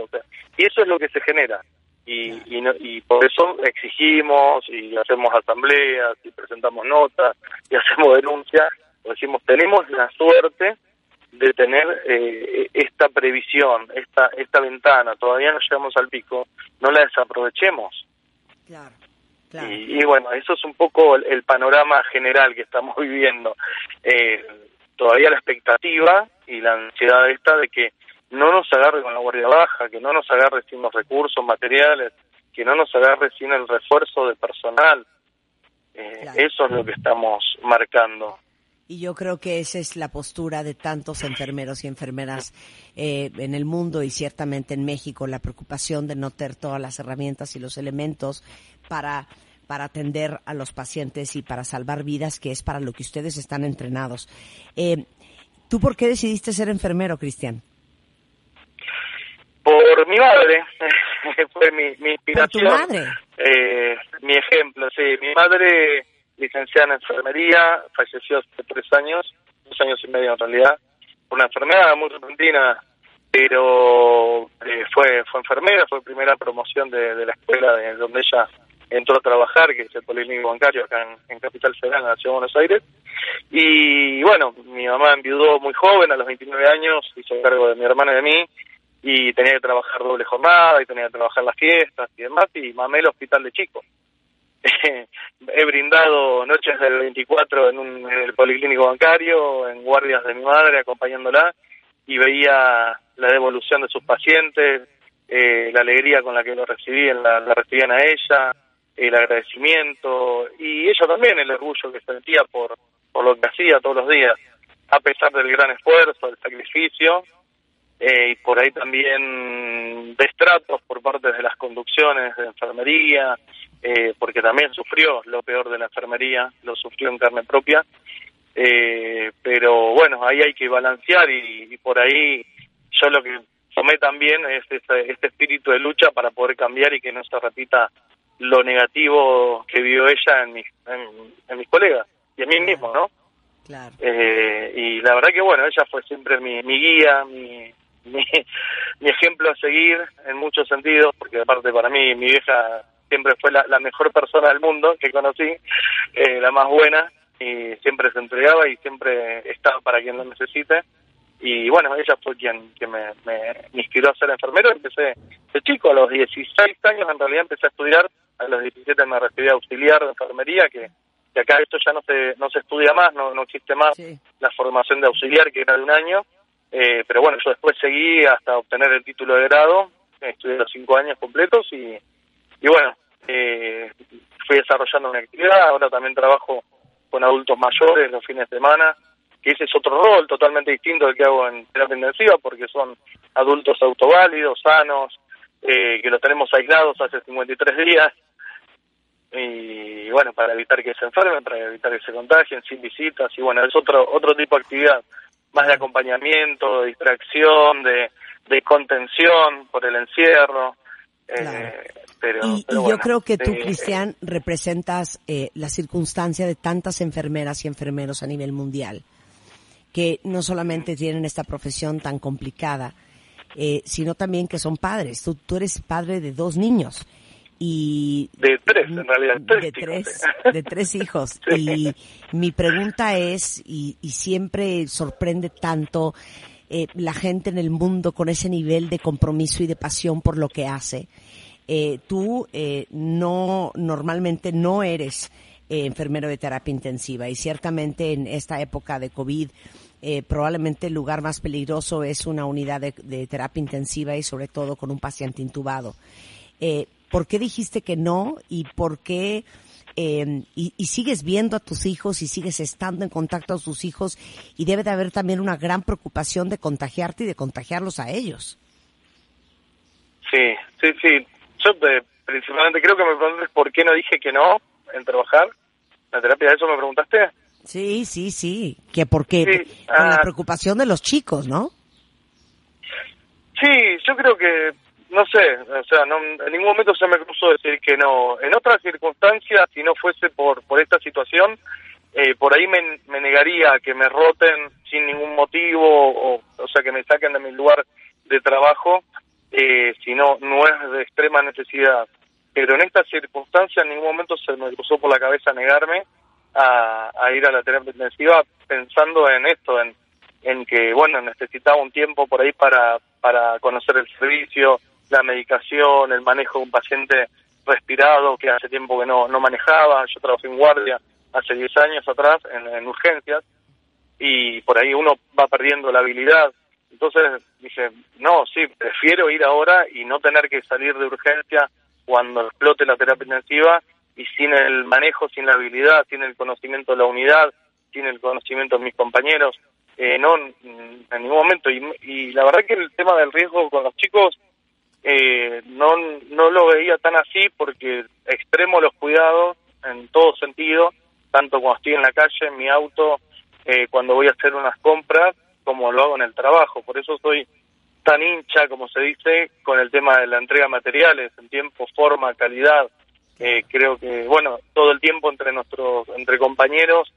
Y eso es lo que se genera. Y, y, no, y por eso exigimos y hacemos asambleas y presentamos notas y hacemos denuncias. Decimos, tenemos la suerte de tener eh, esta previsión, esta esta ventana, todavía no llegamos al pico, no la desaprovechemos. Claro, claro. Y, y, bueno, eso es un poco el, el panorama general que estamos viviendo. Eh, todavía la expectativa y la ansiedad esta de que no nos agarre con la guardia baja, que no nos agarre sin los recursos materiales, que no nos agarre sin el refuerzo de personal. Eh, claro. Eso es lo que estamos marcando. Y yo creo que esa es la postura de tantos enfermeros y enfermeras eh, en el mundo y ciertamente en México, la preocupación de no tener todas las herramientas y los elementos para para atender a los pacientes y para salvar vidas, que es para lo que ustedes están entrenados. Eh, ¿Tú por qué decidiste ser enfermero, Cristian? Por mi madre, fue mi, mi inspiración. ¿Por tu madre? Eh, mi ejemplo, sí. Mi madre, licenciada en enfermería, falleció hace tres años, dos años y medio en realidad, por una enfermedad muy repentina, pero eh, fue fue enfermera, fue primera promoción de, de la escuela de donde ella entró a trabajar, que es el Policlínico Bancario acá en, en Capital Federal, en la Ciudad de Buenos Aires. Y bueno, mi mamá enviudó muy joven, a los 29 años, hizo cargo de mi hermana y de mí, y tenía que trabajar doble jornada, y tenía que trabajar las fiestas y demás, y mamé el hospital de chicos. He brindado noches del 24 en, un, el Policlínico Bancario, en guardias de mi madre, acompañándola, y veía la devolución de sus pacientes, eh, la alegría con la que lo recibían, la, la recibían a ella, el agradecimiento y ella también el orgullo que sentía por, por lo que hacía todos los días, a pesar del gran esfuerzo, del sacrificio, eh, y por ahí también destratos por parte de las conducciones de enfermería, eh, porque también sufrió lo peor de la enfermería, lo sufrió en carne propia, eh, pero bueno, ahí hay que balancear y, y por ahí yo lo que tomé también es este, este espíritu de lucha para poder cambiar y que no se repita lo negativo que vio ella en mis, en, en mis colegas y en mí mismo, ¿no? Claro. Eh, y la verdad que bueno, ella fue siempre mi, mi guía, mi, mi, mi ejemplo a seguir en muchos sentidos, porque aparte para mí mi vieja siempre fue la, la mejor persona del mundo que conocí, eh, la más buena, y siempre se entregaba y siempre estaba para quien lo necesite. Y bueno, ella fue quien, quien me, me, me inspiró a ser enfermero. Empecé de chico, a los 16 años en realidad empecé a estudiar, a los 17 me recibí a auxiliar de enfermería, que, que acá esto ya no se, no se estudia más, no, no existe más Sí. la formación de auxiliar, que era de un año. Eh, pero bueno, yo después seguí hasta obtener el título de grado, estudié los cinco años completos y, y bueno, eh, fui desarrollando mi actividad, ahora también trabajo con adultos mayores los fines de semana, que ese es otro rol totalmente distinto del que hago en terapia intensiva, porque son adultos autoválidos, sanos, eh, que los tenemos aislados hace 53 días, y bueno, para evitar que se enfermen, para evitar que se contagien, sin visitas, y bueno, es otro otro tipo de actividad, más de acompañamiento, de distracción, de, de contención por el encierro, eh, Claro. pero, Y, pero y yo creo que tú, eh, Cristian, representas eh, la circunstancia de tantas enfermeras y enfermeros a nivel mundial, que no solamente tienen esta profesión tan complicada, eh, sino también que son padres. Tú, tú eres padre de dos niños. Y De tres, en realidad, tres de chicos. tres, de tres hijos. Y mi pregunta es, y, y siempre sorprende tanto eh, la gente en el mundo con ese nivel de compromiso y de pasión por lo que hace. Eh, tú eh, no, normalmente no eres enfermero de terapia intensiva y ciertamente en esta época de COVID eh, probablemente el lugar más peligroso es una unidad de, de terapia intensiva y sobre todo con un paciente intubado. Eh, ¿Por qué dijiste que no y por qué eh, y, y sigues viendo a tus hijos y sigues estando en contacto a tus hijos y debe de haber también una gran preocupación de contagiarte y de contagiarlos a ellos? Sí, sí, sí. Yo eh, principalmente creo que me preguntaste por qué no dije que no en trabajar. ¿La terapia de eso me preguntaste? Sí, sí, sí. Que porque Sí, con la ah. preocupación de los chicos, ¿no? Sí, yo creo que, no sé, o sea, no, en ningún momento se me cruzó decir que no. En otras circunstancias, si no fuese por, por esta situación, eh, por ahí me, me negaría que me roten sin ningún motivo, o, o sea, que me saquen de mi lugar de trabajo, eh, si no, no es de extrema necesidad. Pero en esta circunstancia en ningún momento se me cruzó por la cabeza negarme a, a ir a la terapia intensiva pensando en esto, en, en que, bueno, necesitaba un tiempo por ahí para, para conocer el servicio, la medicación, el manejo de un paciente respirado que hace tiempo que no, no manejaba. Yo trabajé en guardia hace 10 años atrás en, en urgencias y por ahí uno va perdiendo la habilidad. Entonces dije, no, sí, prefiero ir ahora y no tener que salir de urgencia cuando explote la terapia intensiva y sin el manejo, sin la habilidad, sin el conocimiento de la unidad, sin el conocimiento de mis compañeros, eh, no en ningún momento. Y, y la verdad que el tema del riesgo con los chicos eh, no, no lo veía tan así porque extremo los cuidados en todo sentido, tanto cuando estoy en la calle, en mi auto, eh, cuando voy a hacer unas compras, como lo hago en el trabajo. Por eso soy tan hincha, como se dice, con el tema de la entrega de materiales, en tiempo, forma, calidad. Eh, creo que, bueno, todo el tiempo entre nuestros, entre compañeros,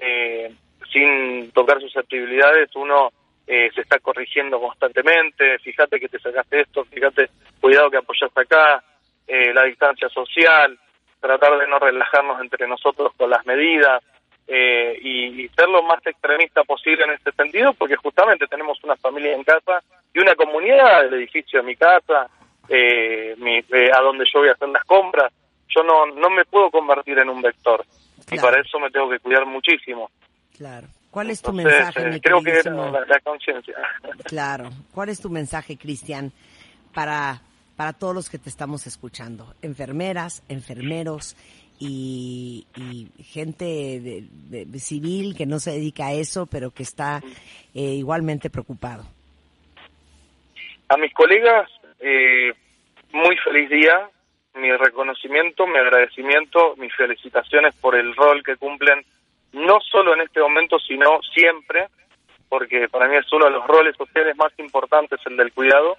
eh, sin tocar susceptibilidades, uno eh, se está corrigiendo constantemente, fíjate que te sacaste esto, fíjate, cuidado que apoyaste acá, eh, la distancia social, tratar de no relajarnos entre nosotros con las medidas eh, y, y ser lo más extremista posible en este sentido, porque justamente tenemos una familia en casa y una comunidad, el edificio de mi casa, eh, mi, eh, a donde yo voy a hacer las compras, yo no, no me puedo convertir en un vector y para eso me tengo que cuidar muchísimo. Claro. ¿Cuál es tu Entonces, mensaje, eh, mi creo que era la, la conciencia. Claro. ¿Cuál es tu mensaje, Cristian, para, para todos los que te estamos escuchando? Enfermeras, enfermeros y, y gente de civil que no se dedica a eso, pero que está eh, igualmente preocupado. A mis colegas, eh, muy feliz día, mi reconocimiento, mi agradecimiento, mis felicitaciones por el rol que cumplen, no solo en este momento, sino siempre, porque para mí es uno de los roles sociales más importantes, el del cuidado.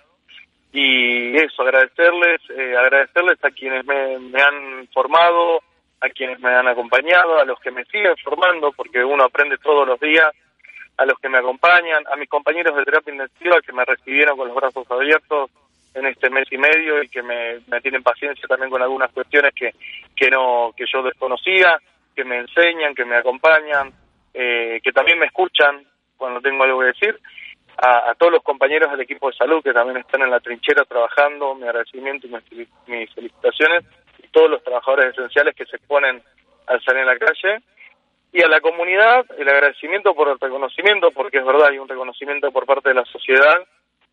y eso, agradecerles, eh, agradecerles a quienes me, me han formado, a quienes me han acompañado, a los que me siguen formando, porque uno aprende todos los días, a los que me acompañan, a mis compañeros de terapia intensiva que me recibieron con los brazos abiertos en este mes y medio y que me, me tienen paciencia también con algunas cuestiones que, que no que yo desconocía, que me enseñan, que me acompañan, eh, que también me escuchan cuando tengo algo que decir. A, todos los compañeros del equipo de salud que también están en la trinchera trabajando, mi agradecimiento y mis, mis felicitaciones, y todos los trabajadores esenciales que se exponen al salir a la calle, y a la comunidad el agradecimiento por el reconocimiento, porque es verdad, hay un reconocimiento por parte de la sociedad,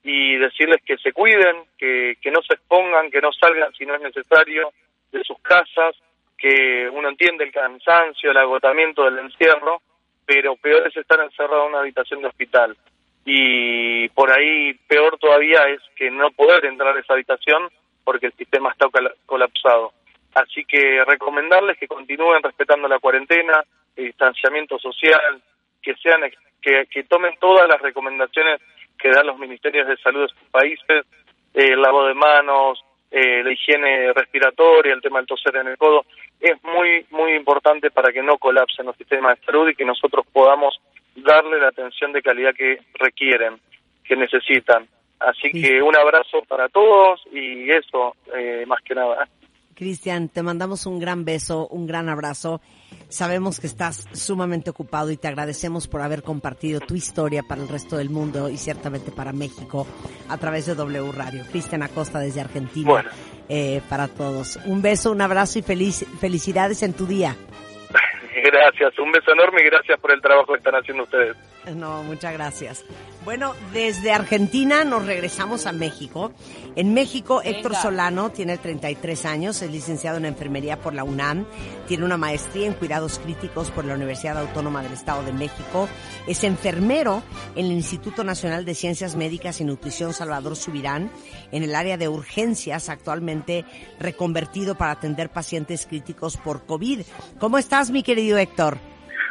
y decirles que se cuiden, que, que no se expongan, que no salgan si no es necesario de sus casas, que uno entiende el cansancio, el agotamiento del encierro, pero peor es estar encerrado en una habitación de hospital y por ahí peor todavía es que no poder entrar a esa habitación porque el sistema está colapsado. Así que recomendarles que continúen respetando la cuarentena, el distanciamiento social, que sean que, tomen todas las recomendaciones que dan los ministerios de salud de sus países, eh, el lavado de manos, eh, la higiene respiratoria, el tema del toser en el codo, es muy, muy importante para que no colapsen los sistemas de salud y que nosotros podamos darle la atención de calidad que requieren, que necesitan. Así que un abrazo para todos y eso, eh, más que nada. Cristian, te mandamos un gran beso, un gran abrazo. Sabemos que estás sumamente ocupado y te agradecemos por haber compartido tu historia para el resto del mundo y ciertamente para México a través de W Radio. Cristian Acosta desde Argentina. Eh, para todos. Un beso, un abrazo y feliz, felicidades en tu día. Gracias, un beso enorme y gracias por el trabajo que están haciendo ustedes. No, muchas gracias. Bueno, desde Argentina nos regresamos a México. En México, Héctor Solano tiene 33 años, es licenciado en enfermería por la UNAM, tiene una maestría en cuidados críticos por la Universidad Autónoma del Estado de México, es enfermero en el Instituto Nacional de Ciencias Médicas y Nutrición Salvador Subirán, en el área de urgencias, actualmente reconvertido para atender pacientes críticos por COVID. ¿Cómo estás, mi querido Héctor?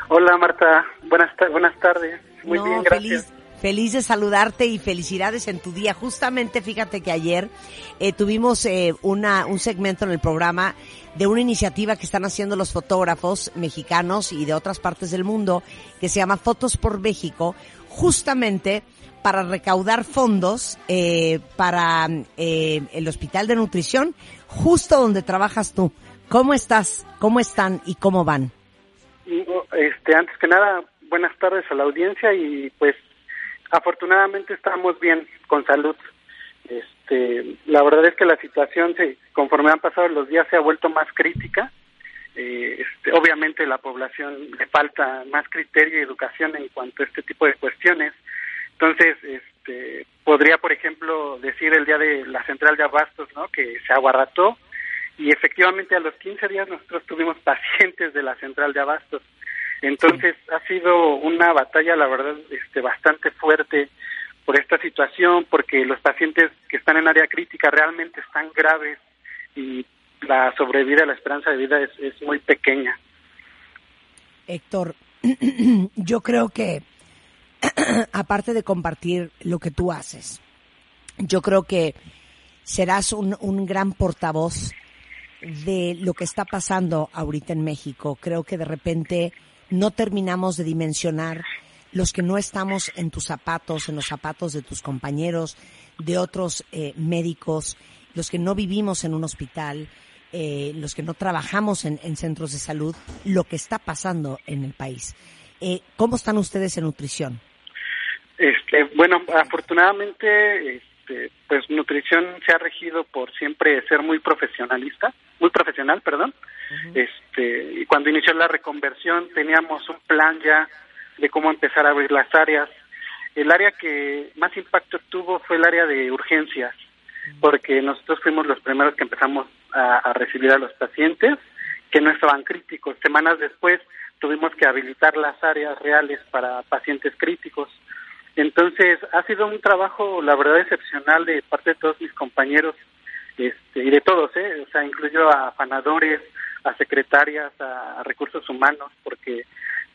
Hola Marta, buenas, buenas tardes. Muy bien, gracias. Feliz, feliz de saludarte y felicidades en tu día. Justamente, fíjate que ayer eh, tuvimos eh, una, un segmento en el programa de una iniciativa que están haciendo los fotógrafos mexicanos y de otras partes del mundo que se llama Fotos por México, justamente para recaudar fondos eh, para eh, el Hospital de Nutrición, justo donde trabajas tú. ¿Cómo estás? ¿Cómo están y cómo van? Este, antes que nada, buenas tardes a la audiencia y pues afortunadamente estamos bien con salud. Este, la verdad es que la situación, se, conforme han pasado los días, se ha vuelto más crítica. Eh, este, obviamente la población le falta más criterio y educación en cuanto a este tipo de cuestiones. Entonces, este, podría, por ejemplo, decir el día de la central de abastos, ¿no? Que se aguarrató y efectivamente a los 15 días nosotros tuvimos pacientes de la central de abastos. Entonces ha sido una batalla, la verdad, este, bastante fuerte por esta situación, porque los pacientes que están en área crítica realmente están graves y la sobrevida, la esperanza de vida es, es muy pequeña. Héctor, yo creo que aparte de compartir lo que tú haces, yo creo que serás un, un gran portavoz de lo que está pasando ahorita en México. Creo que de repente no terminamos de dimensionar los que no estamos en tus zapatos, en los zapatos de tus compañeros, de otros eh, médicos, los que no vivimos en un hospital, eh, los que no trabajamos en, en, centros de salud, lo que está pasando en el país. Eh, ¿Cómo están ustedes en nutrición? Este, bueno, afortunadamente, este, pues nutrición se ha regido por siempre ser muy profesionalista, muy profesional, perdón. Uh -huh. Este, y cuando inició la reconversión teníamos un plan ya de cómo empezar a abrir las áreas. El área que más impacto tuvo fue el área de urgencias, porque nosotros fuimos los primeros que empezamos a, a recibir a los pacientes que no estaban críticos. Semanas después tuvimos que habilitar las áreas reales para pacientes críticos. Entonces, ha sido un trabajo, la verdad, excepcional de parte de todos mis compañeros este, y de todos, ¿eh? O sea, incluyo a afanadores, a secretarias, a, recursos humanos, porque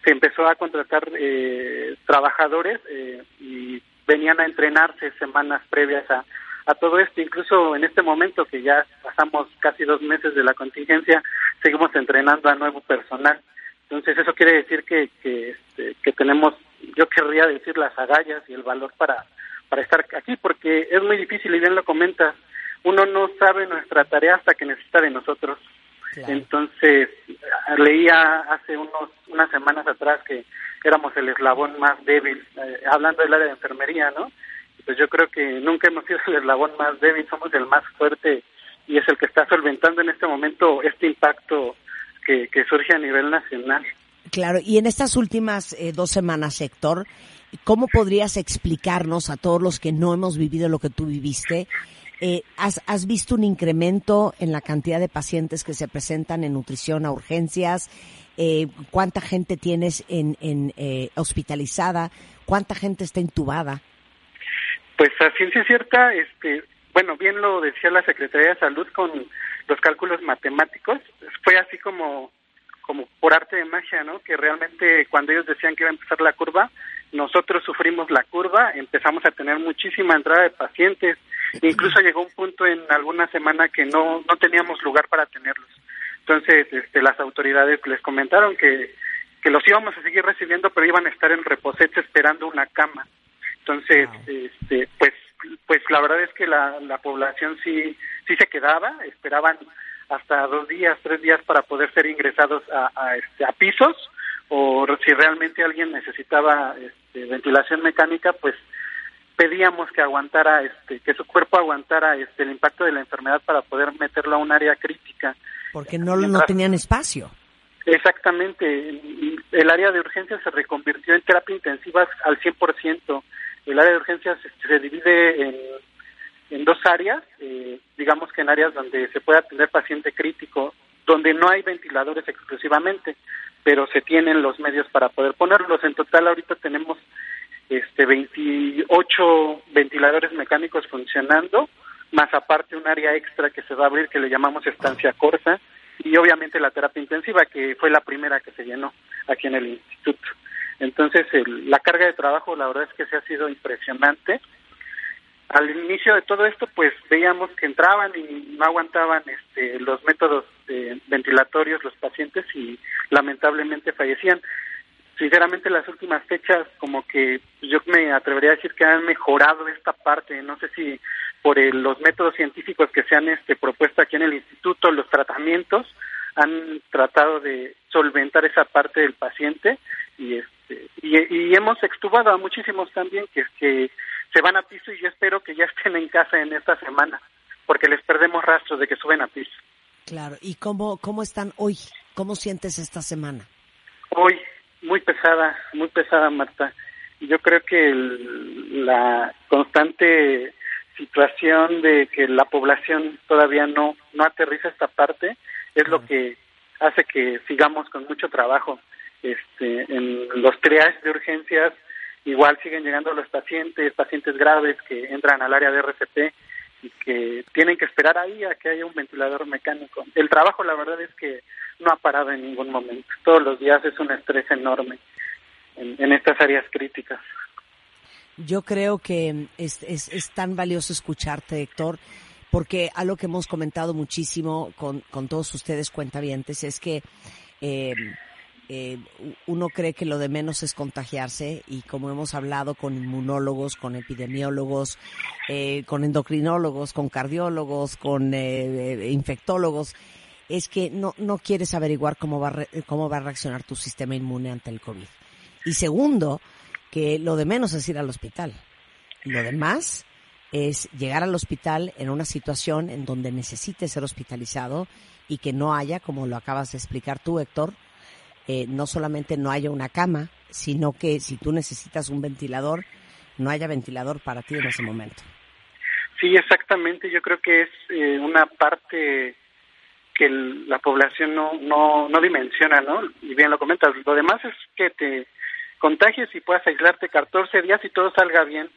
se empezó a contratar eh, trabajadores eh, y venían a entrenarse semanas previas a, a todo esto. Incluso en este momento que ya pasamos casi dos meses de la contingencia, seguimos entrenando a nuevo personal. Entonces eso quiere decir que, que, este, que tenemos, yo querría decir, las agallas y el valor para, para estar aquí, porque es muy difícil y bien lo comentas, uno no sabe nuestra tarea hasta que necesita de nosotros. Entonces, leía hace unos unas semanas atrás que éramos el eslabón más débil, eh, hablando del área de enfermería, ¿no? Pues yo creo que nunca hemos sido el eslabón más débil, somos el más fuerte y es el que está solventando en este momento este impacto que, que surge a nivel nacional. Claro, y en estas últimas eh, dos semanas, Héctor, ¿cómo podrías explicarnos a todos los que no hemos vivido lo que tú viviste? Eh, ¿has, ¿Has visto un incremento en la cantidad de pacientes que se presentan en nutrición a urgencias? Eh, ¿Cuánta gente tienes en, en eh, hospitalizada? ¿Cuánta gente está intubada? Pues a ciencia cierta, este, bueno, bien lo decía la Secretaría de Salud con los cálculos matemáticos, fue así como como por arte de magia, ¿no? Que realmente cuando ellos decían que iba a empezar la curva, nosotros sufrimos la curva, empezamos a tener muchísima entrada de pacientes, incluso llegó un punto en alguna semana que no no teníamos lugar para tenerlos. Entonces, este, las autoridades les comentaron que que los íbamos a seguir recibiendo, pero iban a estar en reposetes esperando una cama. Entonces, este, pues pues la verdad es que la, la población sí sí se quedaba, esperaban hasta dos días, tres días para poder ser ingresados a, a, este, a pisos o si realmente alguien necesitaba este, ventilación mecánica, pues pedíamos que aguantara, este, que su cuerpo aguantara este, el impacto de la enfermedad para poder meterlo a un área crítica. Porque no, no tenían espacio. Exactamente. El área de urgencias se reconvirtió en terapia intensiva al 100%. El área de urgencias se divide en en dos áreas, eh, digamos que en áreas donde se puede atender paciente crítico, donde no hay ventiladores exclusivamente, pero se tienen los medios para poder ponerlos. En total ahorita tenemos este 28 ventiladores mecánicos funcionando, más aparte un área extra que se va a abrir que le llamamos estancia corta y obviamente la terapia intensiva que fue la primera que se llenó aquí en el instituto. Entonces el, la carga de trabajo la verdad es que se ha sido impresionante al inicio de todo esto pues veíamos que entraban y no aguantaban este, los métodos ventilatorios los pacientes y lamentablemente fallecían. Sinceramente las últimas fechas como que yo me atrevería a decir que han mejorado esta parte. No sé si por los métodos científicos que se han este, propuesto aquí en el instituto los tratamientos han tratado de solventar esa parte del paciente y este y, y hemos extubado a muchísimos también que que se van a piso y yo espero que ya estén en casa en esta semana, porque les perdemos rastros de que suben a piso. Claro, ¿y cómo, cómo están hoy? ¿Cómo sientes esta semana? Hoy, muy pesada, muy pesada, Marta. Yo creo que la constante situación de que la población todavía no, no aterriza esta parte es lo que hace que sigamos con mucho trabajo. Este, en los triajes de urgencias Igual siguen llegando los pacientes, pacientes graves que entran al área de RCP y que tienen que esperar ahí a que haya un ventilador mecánico. El trabajo, la verdad, es que no ha parado en ningún momento. Todos los días es un estrés enorme en, estas áreas críticas. Yo creo que es, es, es, tan valioso escucharte, Héctor, porque algo que hemos comentado muchísimo con, con todos ustedes cuentavientes es que eh, eh, uno cree que lo de menos es contagiarse y como hemos hablado con inmunólogos, con epidemiólogos, eh, con endocrinólogos, con cardiólogos, con eh, infectólogos, es que no, no quieres averiguar cómo va, cómo va a reaccionar tu sistema inmune ante el COVID. Y segundo, que lo de menos es ir al hospital. Lo demás es llegar al hospital en una situación en donde necesites ser hospitalizado y que no haya, como lo acabas de explicar tú, Héctor, eh, no solamente no haya una cama, sino que si tú necesitas un ventilador, no haya ventilador para ti en ese momento. Sí, exactamente. Yo creo que es eh, una parte que la población no, no, no dimensiona, ¿no? Y bien lo comentas. Lo demás es que te contagies y puedas aislarte 14 días y todo salga bien.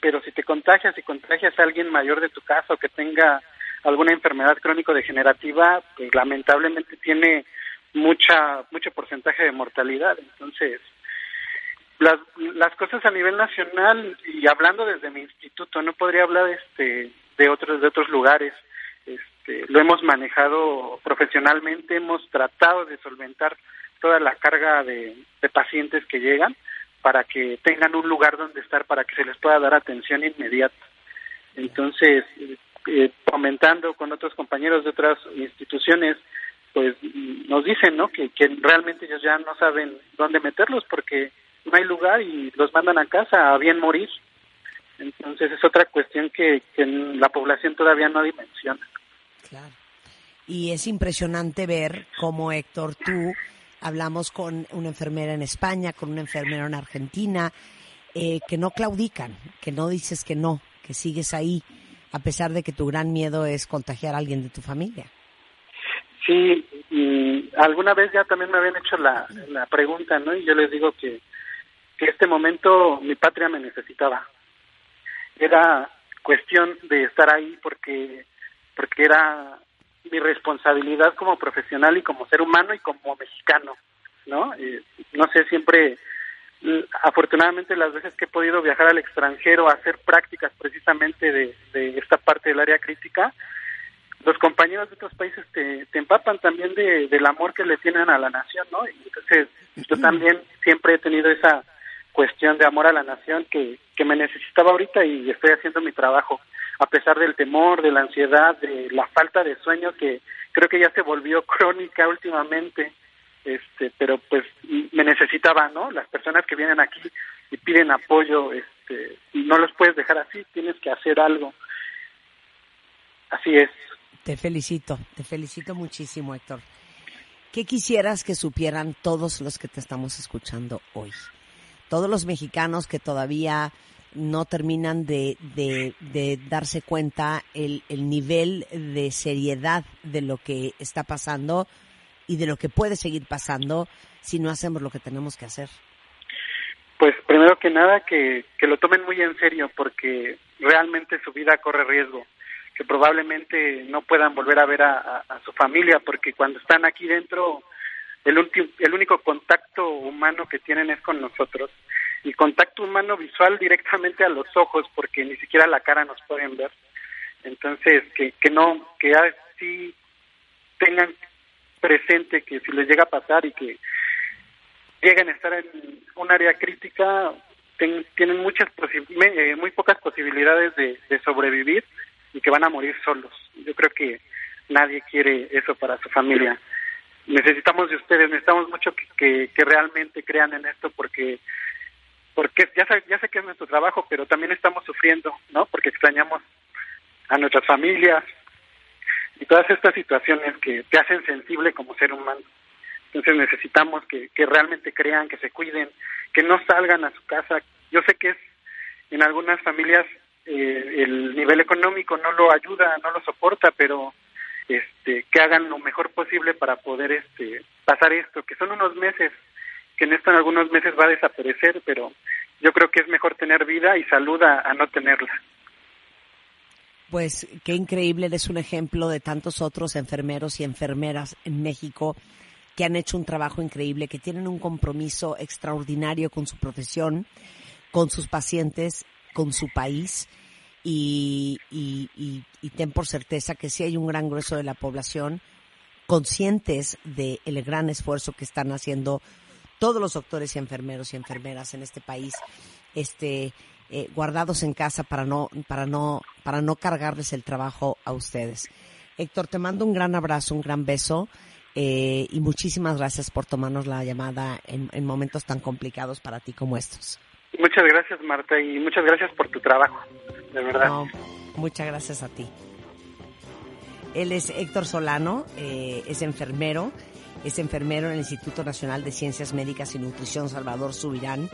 Pero si te contagias y contagias a alguien mayor de tu casa o que tenga alguna enfermedad crónico-degenerativa, pues lamentablemente tiene mucha mucho porcentaje de mortalidad. Entonces, las, las cosas a nivel nacional y hablando desde mi instituto, no podría hablar este de otros de otros lugares. Este, lo hemos manejado profesionalmente, hemos tratado de solventar toda la carga de, de pacientes que llegan para que tengan un lugar donde estar para que se les pueda dar atención inmediata. Entonces, eh, comentando con otros compañeros de otras instituciones, pues nos dicen, ¿no? Que, realmente ellos ya no saben dónde meterlos porque no hay lugar y los mandan a casa a bien morir. Entonces es otra cuestión que, que la población todavía no dimensiona. Claro. Y es impresionante ver cómo, Héctor, tú hablamos con una enfermera en España, con una enfermera en Argentina, eh, que no claudican, que no dices que no, que sigues ahí, a pesar de que tu gran miedo es contagiar a alguien de tu familia. Sí, y alguna vez ya también me habían hecho la, la pregunta, ¿no? Y yo les digo que, que este momento mi patria me necesitaba. Era cuestión de estar ahí porque porque era mi responsabilidad como profesional y como ser humano y como mexicano, ¿no? Eh, no sé, siempre, afortunadamente las veces que he podido viajar al extranjero a hacer prácticas precisamente de, de esta parte del área crítica, los compañeros de otros países te, te empapan también de, del amor que le tienen a la nación, ¿no? Y entonces yo también siempre he tenido esa cuestión de amor a la nación que, que me necesitaba ahorita y estoy haciendo mi trabajo a pesar del temor, de la ansiedad, de la falta de sueño que creo que ya se volvió crónica últimamente, este, pero pues me necesitaba, ¿no? Las personas que vienen aquí y piden apoyo, este, no los puedes dejar así, tienes que hacer algo. Así es. Te felicito, te felicito muchísimo, Héctor. ¿Qué quisieras que supieran todos los que te estamos escuchando hoy? Todos los mexicanos que todavía no terminan de, de, de darse cuenta el, el nivel de seriedad de lo que está pasando y de lo que puede seguir pasando si no hacemos lo que tenemos que hacer. Pues primero que nada que, que lo tomen muy en serio porque realmente su vida corre riesgo, que probablemente no puedan volver a ver a, a, su familia porque cuando están aquí dentro el, ulti- el único contacto humano que tienen es con nosotros. Y contacto humano visual directamente a los ojos porque ni siquiera la cara nos pueden ver. Entonces que, que no que así tengan presente que si les llega a pasar y que llegan a estar en un área crítica tienen muchas eh, muy pocas posibilidades de, de sobrevivir y que van a morir solos yo creo que nadie quiere eso para su familia necesitamos de ustedes necesitamos mucho que, realmente crean en esto porque porque ya sé, ya sé que es nuestro trabajo, pero también estamos sufriendo, ¿no? Porque extrañamos a nuestras familias y todas estas situaciones que te hacen sensible como ser humano. Entonces necesitamos que, que realmente crean, que se cuiden, que no salgan a su casa. Yo sé que es en algunas familias eh, el nivel económico no lo ayuda, no lo soporta, pero este que hagan lo mejor posible para poder este pasar esto, que son unos meses que en esto en algunos meses va a desaparecer, pero yo creo que es mejor tener vida y salud a, a no tenerla. Pues qué increíble, eres un ejemplo de tantos otros enfermeros y enfermeras en México que han hecho un trabajo increíble, que tienen un compromiso extraordinario con su profesión, con sus pacientes, con su país y, y, y, y ten por certeza que sí hay un gran grueso de la población conscientes del el gran esfuerzo que están haciendo todos los doctores y enfermeros y enfermeras en este país, este, eh, guardados en casa para no, para no, para no cargarles el trabajo a ustedes. Héctor, te mando un gran abrazo, un gran beso. Eh, y muchísimas gracias por tomarnos la llamada en, en momentos tan complicados para ti como estos. Muchas gracias, Marta, y muchas gracias por tu trabajo, de verdad. No, muchas gracias a ti. Él es Héctor Solano, eh, es enfermero, es enfermero en el Instituto Nacional de Ciencias Médicas y Nutrición Salvador Subirán,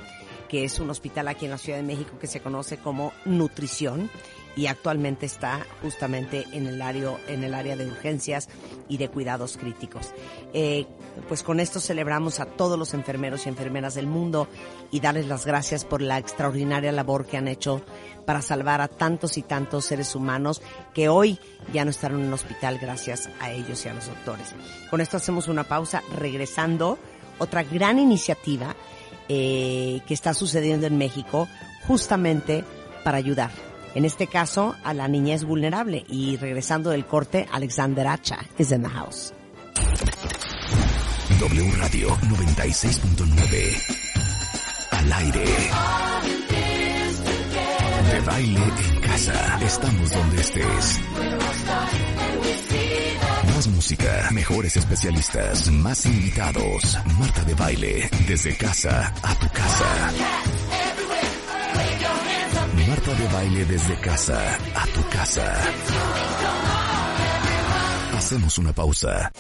que es un hospital aquí en la Ciudad de México que se conoce como Nutrición y actualmente está justamente en el área, en el área de urgencias y de cuidados críticos. Eh, pues con esto celebramos a todos los enfermeros y enfermeras del mundo y darles las gracias por la extraordinaria labor que han hecho para salvar a tantos y tantos seres humanos que hoy ya no están en un hospital gracias a ellos y a los doctores. Con esto hacemos una pausa, regresando otra gran iniciativa eh, que está sucediendo en México justamente para ayudar En este caso, a la niñez vulnerable. Y regresando del corte, Alexander Hacha is in the house. W Radio 96.9. Al aire. De baile en casa. Estamos donde estés. Más música, mejores especialistas, más invitados. Marta de baile, desde casa a tu casa. Marta de baile desde casa a tu casa. Hacemos una pausa.